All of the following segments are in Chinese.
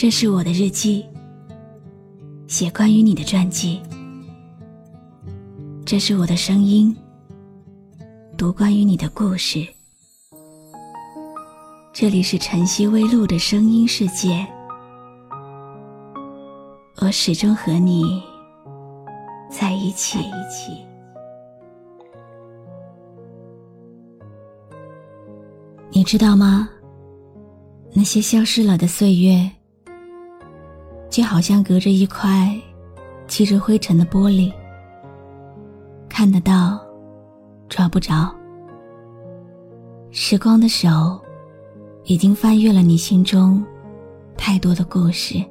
这是我的日记，写关于你的传记。这是我的声音，读关于你的故事。这里是晨曦微露的声音世界，我始终和你在一起。你知道吗？那些消失了的岁月，就好像隔着一块积着灰尘的玻璃，看得到，抓不着。时光的手，已经翻阅了你心中太多的故事，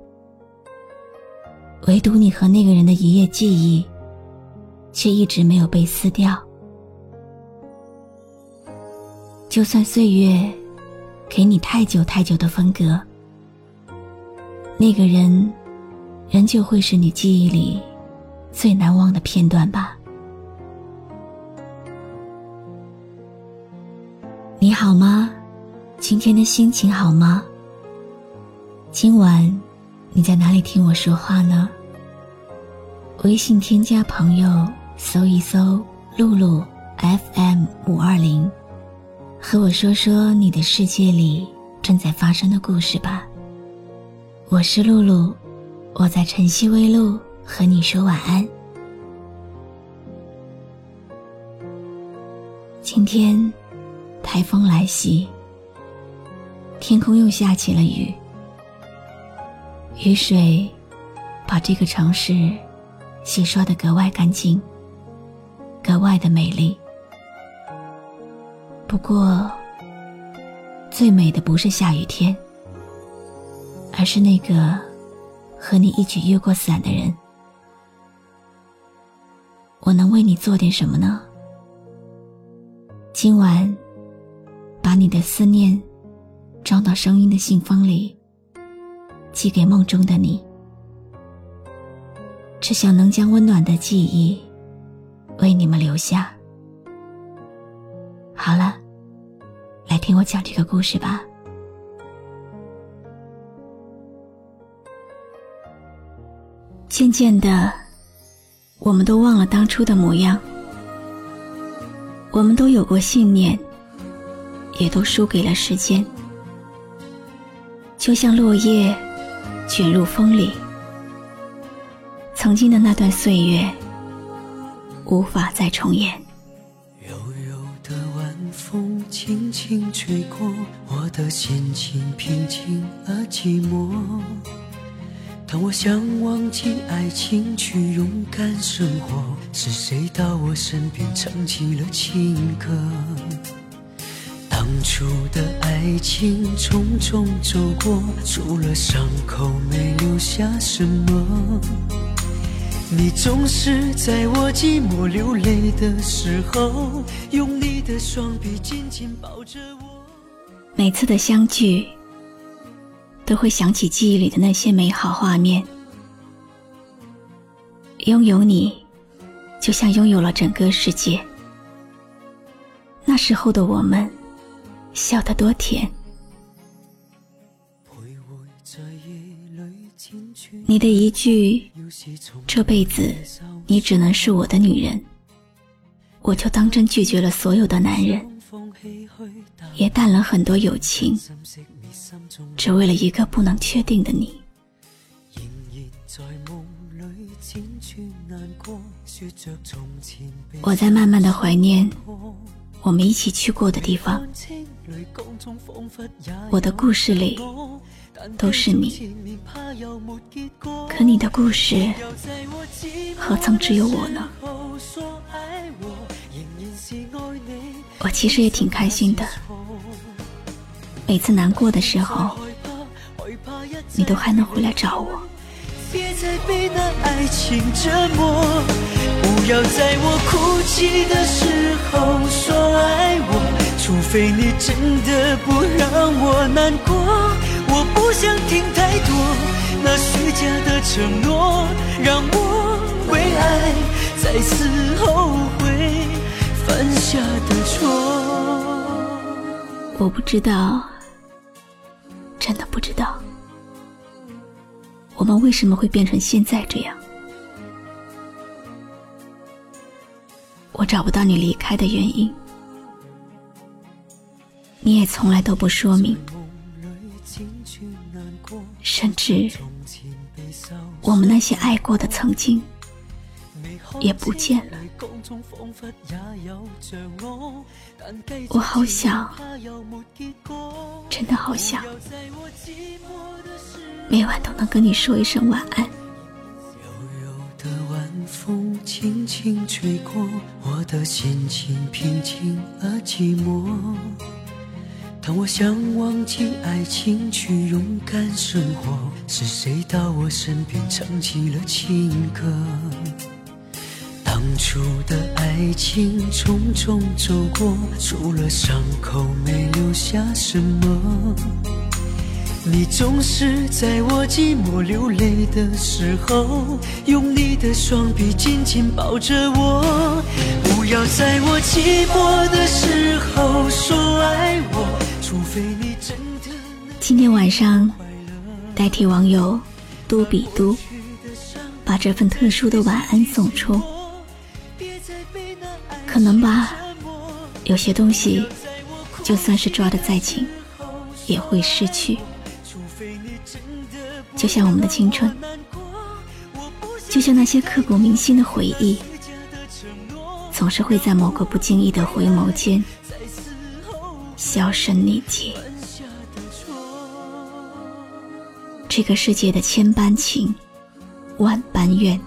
唯独你和那个人的一页记忆，却一直没有被撕掉。就算岁月。给你太久太久的分隔，那个人，仍旧会是你记忆里最难忘的片段吧。你好吗？今天的心情好吗？今晚你在哪里听我说话呢？微信添加朋友，搜一搜“露露 FM 五二零”。和我说说你的世界里正在发生的故事吧。我是露露，我在晨曦微露和你说晚安。今天台风来袭，天空又下起了雨，雨水把这个城市洗刷的格外干净，格外的美丽。不过，最美的不是下雨天，而是那个和你一起越过伞的人。我能为你做点什么呢？今晚，把你的思念装到声音的信封里，寄给梦中的你。只想能将温暖的记忆为你们留下。好了，来听我讲这个故事吧。渐渐的，我们都忘了当初的模样。我们都有过信念，也都输给了时间。就像落叶卷入风里，曾经的那段岁月，无法再重演。风轻轻吹过，我的心情平静而寂寞。当我想忘记爱情，去勇敢生活，是谁到我身边唱起了情歌？当初的爱情匆匆走过，除了伤口没留下什么。你总是在我寂寞流泪的时候，用你的双臂紧紧抱着我。每次的相聚，都会想起记忆里的那些美好画面。拥有你，就像拥有了整个世界。那时候的我们，笑得多甜。你的一句“这辈子你只能是我的女人”，我就当真拒绝了所有的男人，也淡了很多友情，只为了一个不能确定的你。我在慢慢的怀念我们一起去过的地方，我的故事里。都是你，可你的故事何曾只有我呢？我其实也挺开心的，每次难过的时候，你都还能回来找我。别再被那爱情折磨，不要在我哭泣的时候说爱我，除非你真的不让我难过。我不想听太多那虚假的承诺，让我为爱再次后悔犯下的错。我不知道，真的不知道，我们为什么会变成现在这样？我找不到你离开的原因，你也从来都不说明，甚至我们那些爱过的曾经也不见了。我好想，真的好想，每晚都能跟你说一声晚安。轻吹过，我的心情平静而寂寞。当我想忘记爱情，去勇敢生活，是谁到我身边唱起了情歌？当初的爱情匆匆走过，除了伤口没留下什么。你总是在我寂寞流泪的时候，用你的双臂紧紧抱着我。不要在我寂寞的时候说爱我，除非你真的。今天晚上，代替网友都比都，把这份特殊的晚安送出。可能吧，有些东西，就算是抓得再紧，也会失去。就像我们的青春，就像那些刻骨铭心的回忆，总是会在某个不经意的回眸间销声匿迹。这个世界的千般情，万般怨，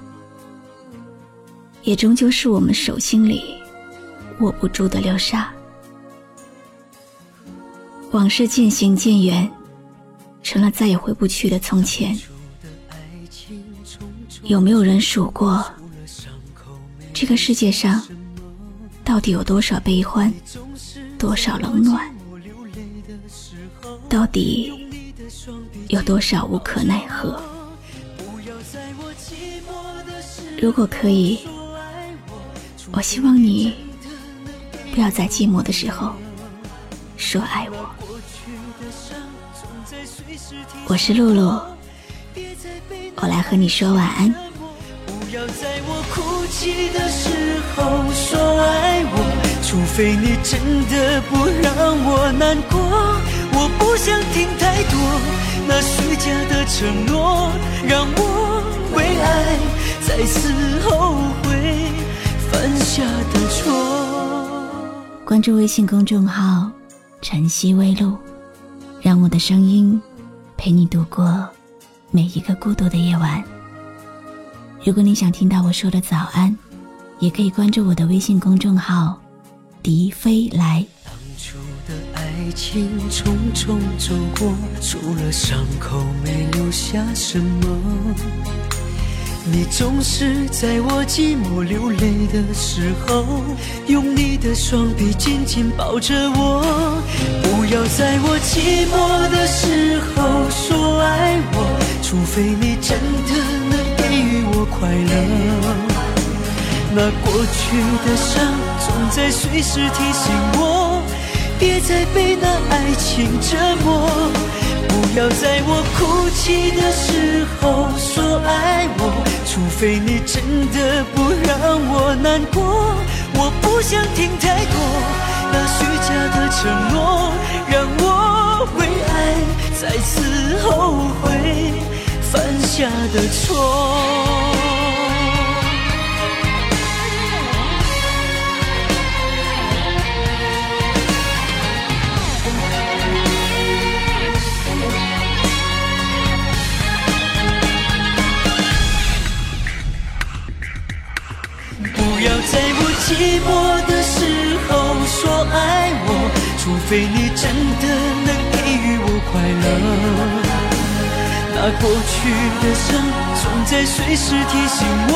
也终究是我们手心里握不住的流沙。往事渐行渐远。成了再也回不去的从前。有没有人数过，这个世界上到底有多少悲欢，多少冷暖？到底有多少无可奈何？如果可以，我希望你不要在寂寞的时候说爱我。我是露露，我来和你说晚安。不要在我哭泣的时候说爱我，除非你真的不让我难过。我不想听太多那虚假的承诺，让我为爱再次后悔犯下的错。关注微信公众号“晨曦微露”，让我的声音。陪你度过每一个孤独的夜晚。如果你想听到我说的早安，也可以关注我的微信公众号“笛飞来”。当初的爱情匆匆走过，除了伤口没留下什么。你总是在我寂寞流泪的时候，用你的双臂紧紧抱着我。不要在我寂寞的时候说爱我，除非你真的能给予我快乐。那过去的伤总在随时提醒我，别再被那爱情折磨。不要在我哭泣的时候说爱我，除非你真的不让我难过。我不想听太多那虚假的承诺，让我为爱再次后悔犯下的错。除非你真的能给予我快乐。那过去的伤总在随时提醒我，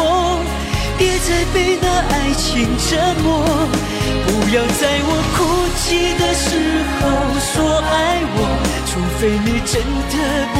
别再被那爱情折磨。不要在我哭泣的时候说爱我，除非你真的不